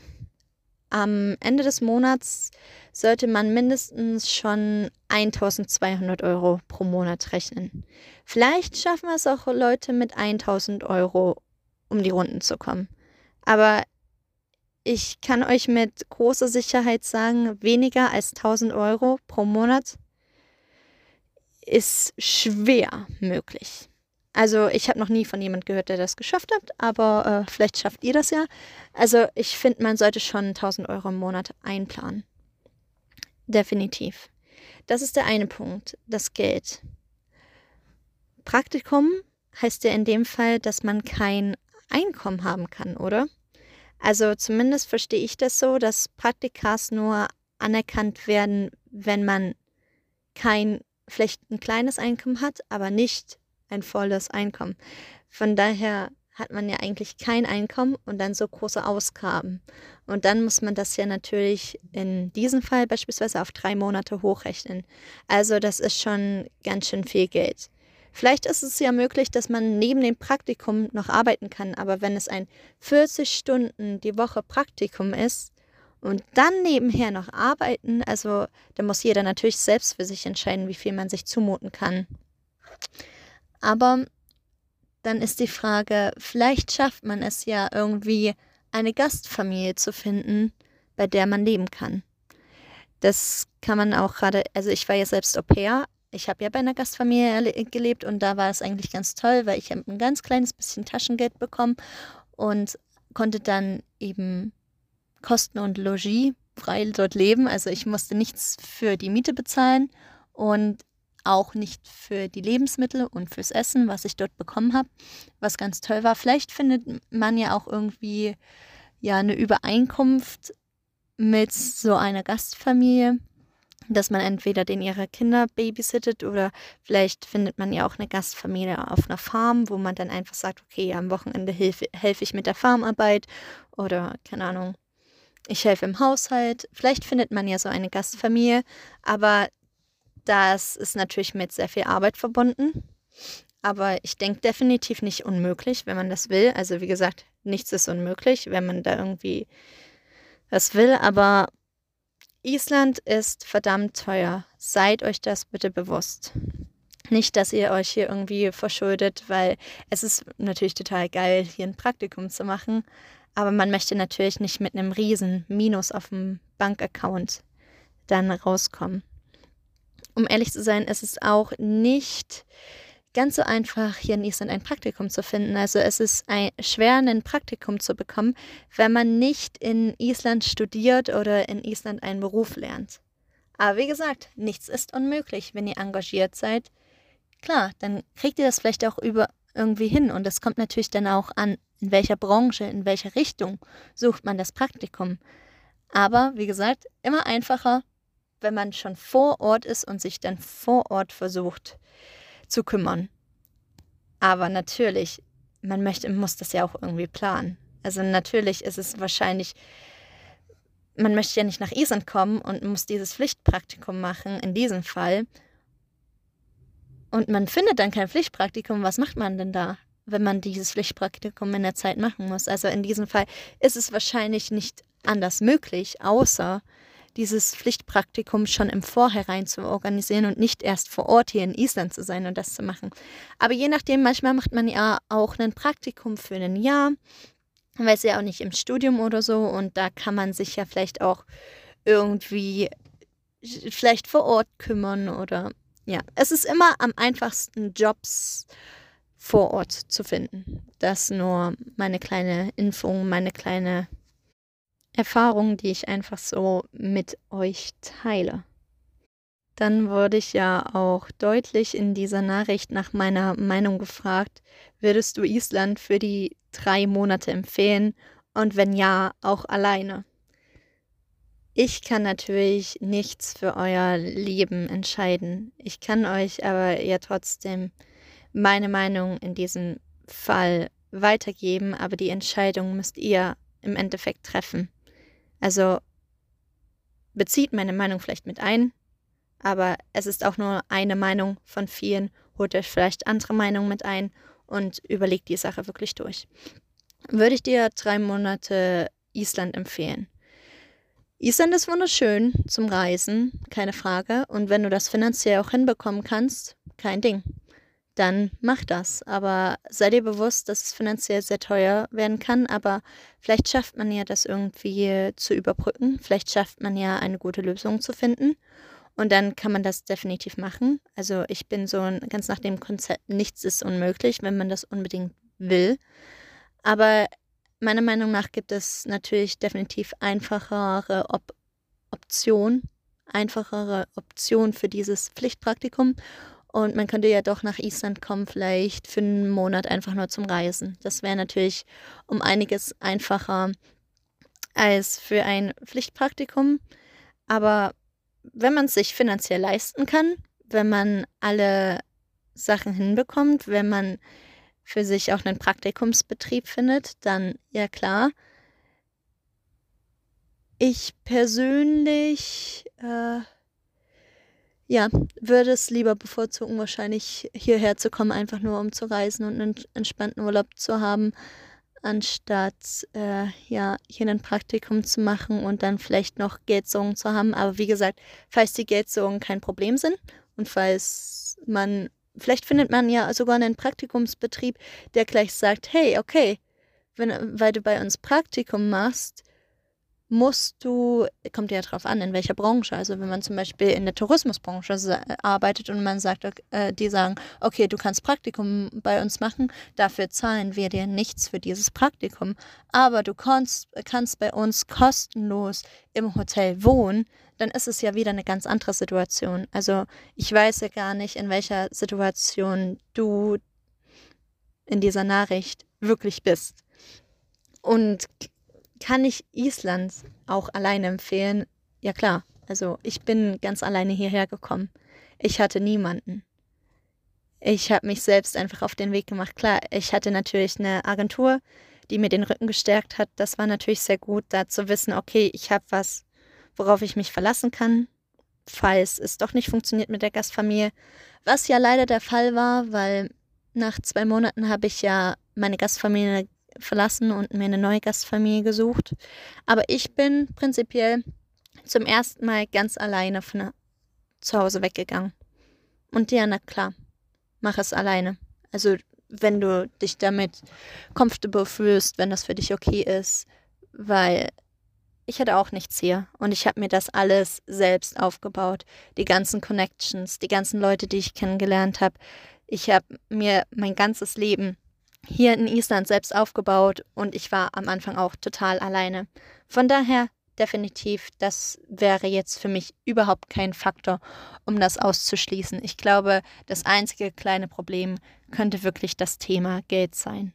Am Ende des Monats sollte man mindestens schon 1200 Euro pro Monat rechnen. Vielleicht schaffen es auch Leute mit 1000 Euro, um die Runden zu kommen. Aber ich kann euch mit großer Sicherheit sagen, weniger als 1000 Euro pro Monat ist schwer möglich. Also ich habe noch nie von jemand gehört, der das geschafft hat, aber äh, vielleicht schafft ihr das ja. Also ich finde, man sollte schon 1000 Euro im Monat einplanen. Definitiv. Das ist der eine Punkt, das Geld. Praktikum heißt ja in dem Fall, dass man kein Einkommen haben kann, oder? Also zumindest verstehe ich das so, dass Praktikas nur anerkannt werden, wenn man kein, vielleicht ein kleines Einkommen hat, aber nicht ein volles Einkommen. Von daher hat man ja eigentlich kein Einkommen und dann so große Ausgaben. Und dann muss man das ja natürlich in diesem Fall beispielsweise auf drei Monate hochrechnen. Also das ist schon ganz schön viel Geld. Vielleicht ist es ja möglich, dass man neben dem Praktikum noch arbeiten kann, aber wenn es ein 40 Stunden die Woche Praktikum ist und dann nebenher noch arbeiten, also da muss jeder natürlich selbst für sich entscheiden, wie viel man sich zumuten kann. Aber dann ist die Frage, vielleicht schafft man es ja irgendwie, eine Gastfamilie zu finden, bei der man leben kann. Das kann man auch gerade, also ich war ja selbst Au pair. Ich habe ja bei einer Gastfamilie gelebt und da war es eigentlich ganz toll, weil ich ein ganz kleines bisschen Taschengeld bekommen und konnte dann eben Kosten und Logis frei dort leben. Also ich musste nichts für die Miete bezahlen und auch nicht für die Lebensmittel und fürs Essen, was ich dort bekommen habe, was ganz toll war. Vielleicht findet man ja auch irgendwie ja eine Übereinkunft mit so einer Gastfamilie, dass man entweder den ihre Kinder babysittet oder vielleicht findet man ja auch eine Gastfamilie auf einer Farm, wo man dann einfach sagt, okay, am Wochenende helfe, helfe ich mit der Farmarbeit oder keine Ahnung, ich helfe im Haushalt. Vielleicht findet man ja so eine Gastfamilie, aber das ist natürlich mit sehr viel Arbeit verbunden. Aber ich denke definitiv nicht unmöglich, wenn man das will. Also wie gesagt, nichts ist unmöglich, wenn man da irgendwie was will. Aber Island ist verdammt teuer. Seid euch das bitte bewusst. Nicht, dass ihr euch hier irgendwie verschuldet, weil es ist natürlich total geil, hier ein Praktikum zu machen. Aber man möchte natürlich nicht mit einem riesen Minus auf dem Bankaccount dann rauskommen um ehrlich zu sein, ist es auch nicht ganz so einfach, hier in Island ein Praktikum zu finden. Also es ist ein, schwer, ein Praktikum zu bekommen, wenn man nicht in Island studiert oder in Island einen Beruf lernt. Aber wie gesagt, nichts ist unmöglich, wenn ihr engagiert seid. Klar, dann kriegt ihr das vielleicht auch über irgendwie hin. Und es kommt natürlich dann auch an, in welcher Branche, in welcher Richtung sucht man das Praktikum. Aber wie gesagt, immer einfacher, wenn man schon vor Ort ist und sich dann vor Ort versucht zu kümmern. Aber natürlich, man möchte, muss das ja auch irgendwie planen. Also natürlich ist es wahrscheinlich, man möchte ja nicht nach Island kommen und muss dieses Pflichtpraktikum machen, in diesem Fall. Und man findet dann kein Pflichtpraktikum, was macht man denn da, wenn man dieses Pflichtpraktikum in der Zeit machen muss? Also in diesem Fall ist es wahrscheinlich nicht anders möglich, außer dieses Pflichtpraktikum schon im Vorhinein zu organisieren und nicht erst vor Ort hier in Island zu sein und das zu machen. Aber je nachdem, manchmal macht man ja auch ein Praktikum für ein Jahr, weil es ja auch nicht im Studium oder so und da kann man sich ja vielleicht auch irgendwie vielleicht vor Ort kümmern oder ja, es ist immer am einfachsten Jobs vor Ort zu finden. Das nur meine kleine Info, meine kleine Erfahrungen, die ich einfach so mit euch teile. Dann wurde ich ja auch deutlich in dieser Nachricht nach meiner Meinung gefragt, würdest du Island für die drei Monate empfehlen und wenn ja, auch alleine? Ich kann natürlich nichts für euer Leben entscheiden. Ich kann euch aber ja trotzdem meine Meinung in diesem Fall weitergeben, aber die Entscheidung müsst ihr im Endeffekt treffen. Also bezieht meine Meinung vielleicht mit ein, aber es ist auch nur eine Meinung von vielen. Holt euch vielleicht andere Meinungen mit ein und überlegt die Sache wirklich durch. Würde ich dir drei Monate Island empfehlen. Island ist wunderschön zum Reisen, keine Frage. Und wenn du das finanziell auch hinbekommen kannst, kein Ding. Dann mach das. Aber sei dir bewusst, dass es finanziell sehr teuer werden kann. Aber vielleicht schafft man ja das irgendwie zu überbrücken. Vielleicht schafft man ja eine gute Lösung zu finden. Und dann kann man das definitiv machen. Also ich bin so ganz nach dem Konzept, nichts ist unmöglich, wenn man das unbedingt will. Aber meiner Meinung nach gibt es natürlich definitiv einfachere Op Optionen, einfachere Optionen für dieses Pflichtpraktikum. Und man könnte ja doch nach Island kommen, vielleicht für einen Monat einfach nur zum Reisen. Das wäre natürlich um einiges einfacher als für ein Pflichtpraktikum. Aber wenn man es sich finanziell leisten kann, wenn man alle Sachen hinbekommt, wenn man für sich auch einen Praktikumsbetrieb findet, dann ja klar. Ich persönlich äh, ja, würde es lieber bevorzugen, wahrscheinlich hierher zu kommen, einfach nur um zu reisen und einen entspannten Urlaub zu haben, anstatt äh, ja, hier ein Praktikum zu machen und dann vielleicht noch Geldsorgen zu haben. Aber wie gesagt, falls die Geldsorgen kein Problem sind und falls man Vielleicht findet man ja sogar einen Praktikumsbetrieb, der gleich sagt, hey, okay, wenn, weil du bei uns Praktikum machst, musst du, kommt ja drauf an, in welcher Branche. Also wenn man zum Beispiel in der Tourismusbranche arbeitet und man sagt, äh, die sagen, okay, du kannst Praktikum bei uns machen, dafür zahlen wir dir nichts für dieses Praktikum, aber du kannst, kannst bei uns kostenlos im Hotel wohnen, dann ist es ja wieder eine ganz andere Situation. Also ich weiß ja gar nicht, in welcher Situation du in dieser Nachricht wirklich bist. Und kann ich Island auch alleine empfehlen? Ja klar, also ich bin ganz alleine hierher gekommen. Ich hatte niemanden. Ich habe mich selbst einfach auf den Weg gemacht. Klar, ich hatte natürlich eine Agentur, die mir den Rücken gestärkt hat. Das war natürlich sehr gut, da zu wissen, okay, ich habe was, worauf ich mich verlassen kann, falls es doch nicht funktioniert mit der Gastfamilie. Was ja leider der Fall war, weil nach zwei Monaten habe ich ja meine Gastfamilie verlassen und mir eine neue Gastfamilie gesucht. Aber ich bin prinzipiell zum ersten Mal ganz alleine von zu Hause weggegangen. Und ja, na klar, mach es alleine. Also wenn du dich damit comfortable fühlst, wenn das für dich okay ist, weil ich hatte auch nichts hier und ich habe mir das alles selbst aufgebaut. Die ganzen Connections, die ganzen Leute, die ich kennengelernt habe. Ich habe mir mein ganzes Leben hier in Island selbst aufgebaut und ich war am Anfang auch total alleine. Von daher definitiv, das wäre jetzt für mich überhaupt kein Faktor, um das auszuschließen. Ich glaube, das einzige kleine Problem könnte wirklich das Thema Geld sein.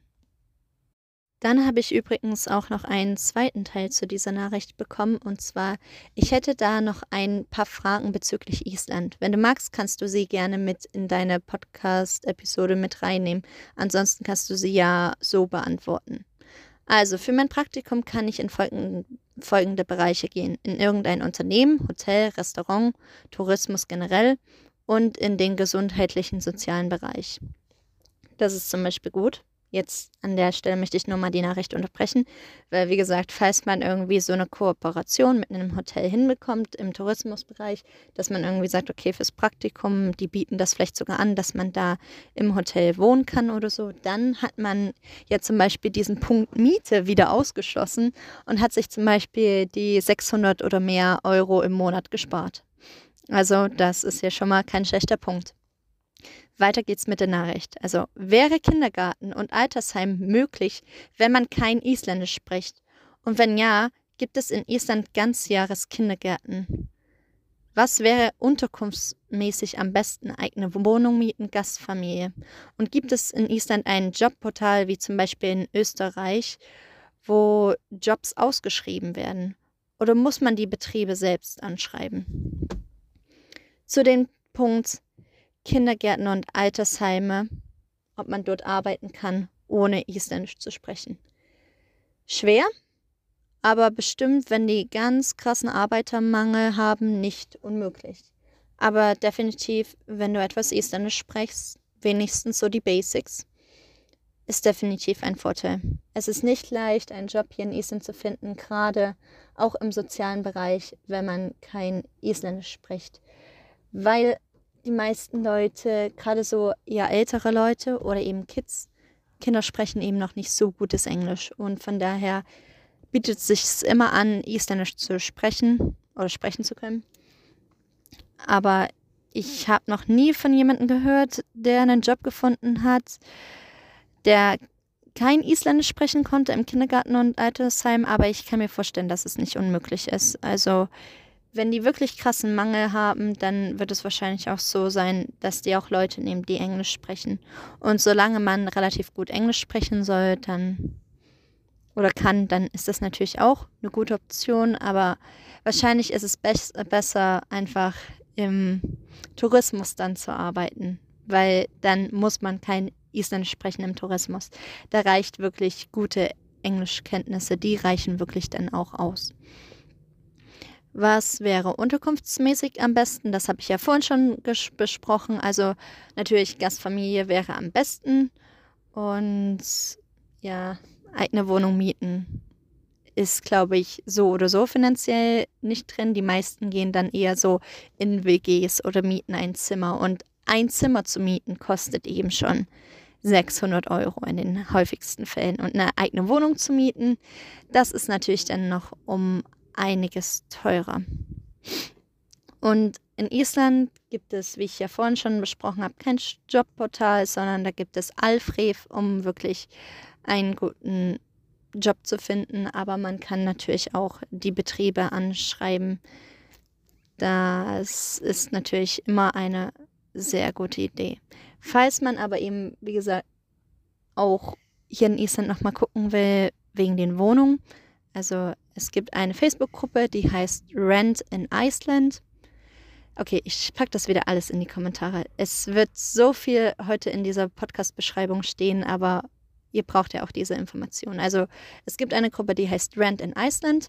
Dann habe ich übrigens auch noch einen zweiten Teil zu dieser Nachricht bekommen und zwar, ich hätte da noch ein paar Fragen bezüglich Island. Wenn du magst, kannst du sie gerne mit in deine Podcast-Episode mit reinnehmen. Ansonsten kannst du sie ja so beantworten. Also, für mein Praktikum kann ich in folgenden, folgende Bereiche gehen. In irgendein Unternehmen, Hotel, Restaurant, Tourismus generell und in den gesundheitlichen sozialen Bereich. Das ist zum Beispiel gut. Jetzt an der Stelle möchte ich nur mal die Nachricht unterbrechen, weil wie gesagt, falls man irgendwie so eine Kooperation mit einem Hotel hinbekommt im Tourismusbereich, dass man irgendwie sagt, okay, fürs Praktikum, die bieten das vielleicht sogar an, dass man da im Hotel wohnen kann oder so, dann hat man ja zum Beispiel diesen Punkt Miete wieder ausgeschlossen und hat sich zum Beispiel die 600 oder mehr Euro im Monat gespart. Also das ist ja schon mal kein schlechter Punkt. Weiter geht's mit der Nachricht. Also wäre Kindergarten und Altersheim möglich, wenn man kein Isländisch spricht? Und wenn ja, gibt es in Island Ganzjahreskindergärten? Was wäre unterkunftsmäßig am besten? Eigene Wohnung mieten, Gastfamilie? Und gibt es in Island ein Jobportal wie zum Beispiel in Österreich, wo Jobs ausgeschrieben werden? Oder muss man die Betriebe selbst anschreiben? Zu dem Punkt Kindergärten und Altersheime, ob man dort arbeiten kann ohne Isländisch zu sprechen. Schwer, aber bestimmt, wenn die ganz krassen Arbeitermangel haben, nicht unmöglich. Aber definitiv, wenn du etwas Isländisch sprichst, wenigstens so die Basics, ist definitiv ein Vorteil. Es ist nicht leicht, einen Job hier in Island zu finden, gerade auch im sozialen Bereich, wenn man kein Isländisch spricht. Weil die meisten Leute, gerade so eher ältere Leute oder eben Kids, Kinder sprechen eben noch nicht so gutes Englisch. Und von daher bietet es sich immer an, Isländisch zu sprechen oder sprechen zu können. Aber ich habe noch nie von jemandem gehört, der einen Job gefunden hat, der kein Isländisch sprechen konnte im Kindergarten und Altersheim, aber ich kann mir vorstellen, dass es nicht unmöglich ist. Also wenn die wirklich krassen Mangel haben, dann wird es wahrscheinlich auch so sein, dass die auch Leute nehmen, die Englisch sprechen. Und solange man relativ gut Englisch sprechen soll, dann oder kann, dann ist das natürlich auch eine gute Option. Aber wahrscheinlich ist es be besser, einfach im Tourismus dann zu arbeiten, weil dann muss man kein Isländisch sprechen im Tourismus. Da reicht wirklich gute Englischkenntnisse, die reichen wirklich dann auch aus. Was wäre unterkunftsmäßig am besten? Das habe ich ja vorhin schon besprochen. Also natürlich Gastfamilie wäre am besten. Und ja, eigene Wohnung mieten ist, glaube ich, so oder so finanziell nicht drin. Die meisten gehen dann eher so in WGs oder mieten ein Zimmer. Und ein Zimmer zu mieten kostet eben schon 600 Euro in den häufigsten Fällen. Und eine eigene Wohnung zu mieten, das ist natürlich dann noch um einiges teurer. Und in Island gibt es, wie ich ja vorhin schon besprochen habe, kein Jobportal, sondern da gibt es Alfrev, um wirklich einen guten Job zu finden. Aber man kann natürlich auch die Betriebe anschreiben. Das ist natürlich immer eine sehr gute Idee. Falls man aber eben, wie gesagt, auch hier in Island nochmal gucken will, wegen den Wohnungen. Also es gibt eine Facebook-Gruppe, die heißt Rent in Iceland. Okay, ich packe das wieder alles in die Kommentare. Es wird so viel heute in dieser Podcast-Beschreibung stehen, aber ihr braucht ja auch diese Informationen. Also es gibt eine Gruppe, die heißt Rent in Iceland.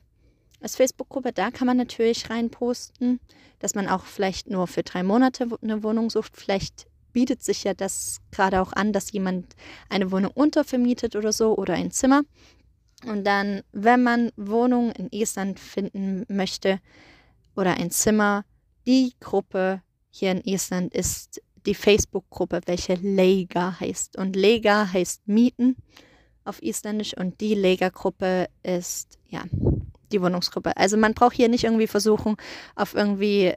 Als Facebook-Gruppe, da kann man natürlich reinposten, dass man auch vielleicht nur für drei Monate eine Wohnung sucht. Vielleicht bietet sich ja das gerade auch an, dass jemand eine Wohnung untervermietet oder so oder ein Zimmer. Und dann, wenn man Wohnungen in Island finden möchte oder ein Zimmer, die Gruppe hier in Island ist die Facebook-Gruppe, welche Lega heißt. Und Lega heißt Mieten auf Isländisch und die Lega-Gruppe ist, ja, die Wohnungsgruppe. Also man braucht hier nicht irgendwie versuchen, auf irgendwie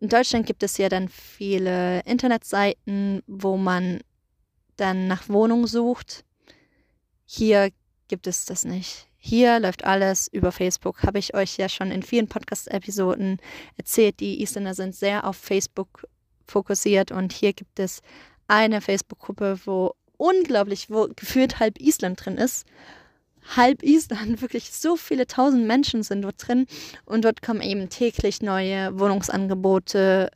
in Deutschland gibt es ja dann viele Internetseiten, wo man dann nach Wohnung sucht. Hier gibt es das nicht. Hier läuft alles über Facebook. Habe ich euch ja schon in vielen Podcast-Episoden erzählt. Die Isländer sind sehr auf Facebook fokussiert und hier gibt es eine Facebook-Gruppe, wo unglaublich, wo gefühlt halb Island drin ist halb Island, wirklich so viele tausend Menschen sind dort drin und dort kommen eben täglich neue Wohnungsangebote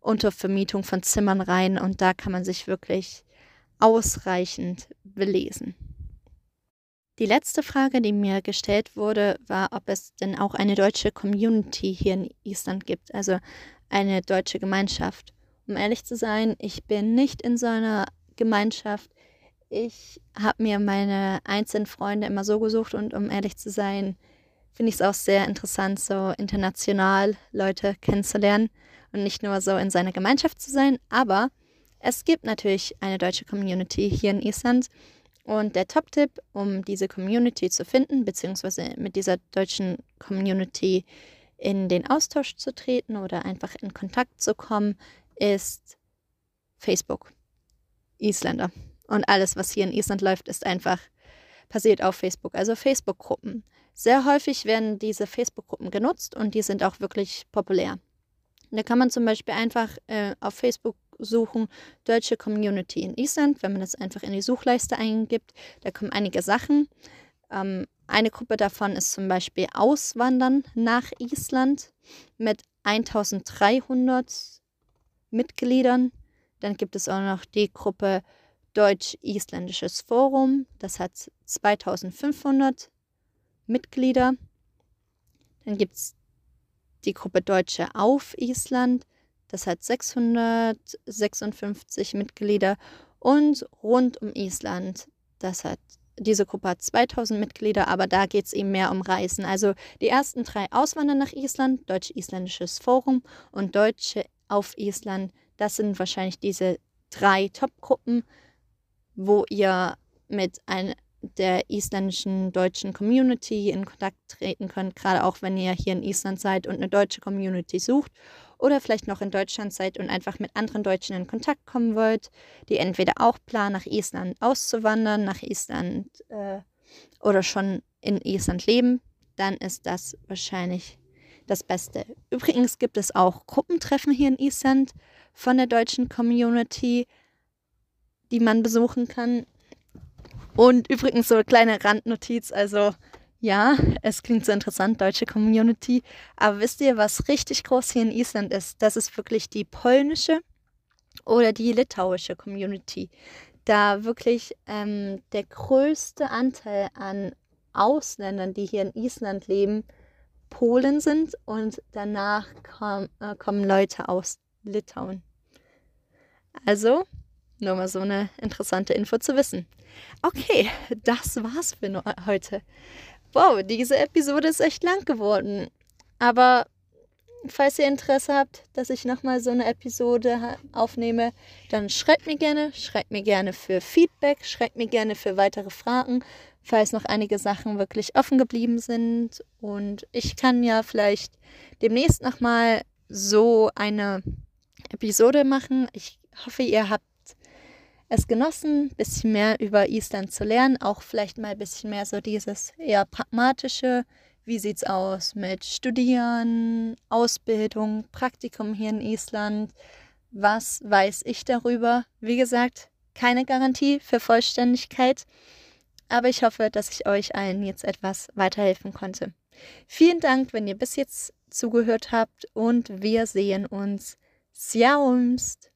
unter Vermietung von Zimmern rein und da kann man sich wirklich ausreichend belesen. Die letzte Frage, die mir gestellt wurde, war, ob es denn auch eine deutsche Community hier in Island gibt, also eine deutsche Gemeinschaft. Um ehrlich zu sein, ich bin nicht in so einer Gemeinschaft. Ich habe mir meine einzelnen Freunde immer so gesucht und um ehrlich zu sein, finde ich es auch sehr interessant, so international Leute kennenzulernen und nicht nur so in seiner Gemeinschaft zu sein. Aber es gibt natürlich eine deutsche Community hier in Island. Und der Top-Tipp, um diese Community zu finden, beziehungsweise mit dieser deutschen Community in den Austausch zu treten oder einfach in Kontakt zu kommen, ist Facebook. Isländer. Und alles, was hier in Island läuft, ist einfach passiert auf Facebook. Also Facebook-Gruppen. Sehr häufig werden diese Facebook-Gruppen genutzt und die sind auch wirklich populär. Da kann man zum Beispiel einfach äh, auf Facebook suchen, deutsche Community in Island, wenn man das einfach in die Suchleiste eingibt. Da kommen einige Sachen. Ähm, eine Gruppe davon ist zum Beispiel Auswandern nach Island mit 1300 Mitgliedern. Dann gibt es auch noch die Gruppe Deutsch-Isländisches Forum, das hat 2500 Mitglieder. Dann gibt es die Gruppe Deutsche auf Island, das hat 656 Mitglieder. Und rund um Island, das hat diese Gruppe hat 2000 Mitglieder, aber da geht es eben mehr um Reisen. Also die ersten drei Auswandern nach Island, Deutsch-Isländisches Forum und Deutsche auf Island, das sind wahrscheinlich diese drei Top-Gruppen, wo ihr mit ein, der isländischen deutschen Community in Kontakt treten könnt, gerade auch wenn ihr hier in Island seid und eine deutsche Community sucht oder vielleicht noch in Deutschland seid und einfach mit anderen Deutschen in Kontakt kommen wollt, die entweder auch planen, nach Island auszuwandern, nach Island äh, oder schon in Island leben, dann ist das wahrscheinlich das Beste. Übrigens gibt es auch Gruppentreffen hier in Island von der deutschen Community, die man besuchen kann. Und übrigens so eine kleine Randnotiz, also ja, es klingt so interessant, deutsche Community. Aber wisst ihr, was richtig groß hier in Island ist? Das ist wirklich die polnische oder die litauische Community. Da wirklich ähm, der größte Anteil an Ausländern, die hier in Island leben, Polen sind und danach komm, äh, kommen Leute aus Litauen. Also, nur mal so eine interessante Info zu wissen. Okay, das war's für heute. Wow, diese Episode ist echt lang geworden. Aber falls ihr Interesse habt, dass ich nochmal so eine Episode aufnehme, dann schreibt mir gerne, schreibt mir gerne für Feedback, schreibt mir gerne für weitere Fragen, falls noch einige Sachen wirklich offen geblieben sind. Und ich kann ja vielleicht demnächst nochmal so eine Episode machen. Ich hoffe, ihr habt es genossen, ein bisschen mehr über Island zu lernen, auch vielleicht mal ein bisschen mehr so dieses eher pragmatische, wie sieht es aus mit Studieren, Ausbildung, Praktikum hier in Island, was weiß ich darüber? Wie gesagt, keine Garantie für Vollständigkeit, aber ich hoffe, dass ich euch allen jetzt etwas weiterhelfen konnte. Vielen Dank, wenn ihr bis jetzt zugehört habt und wir sehen uns. Sjaumst!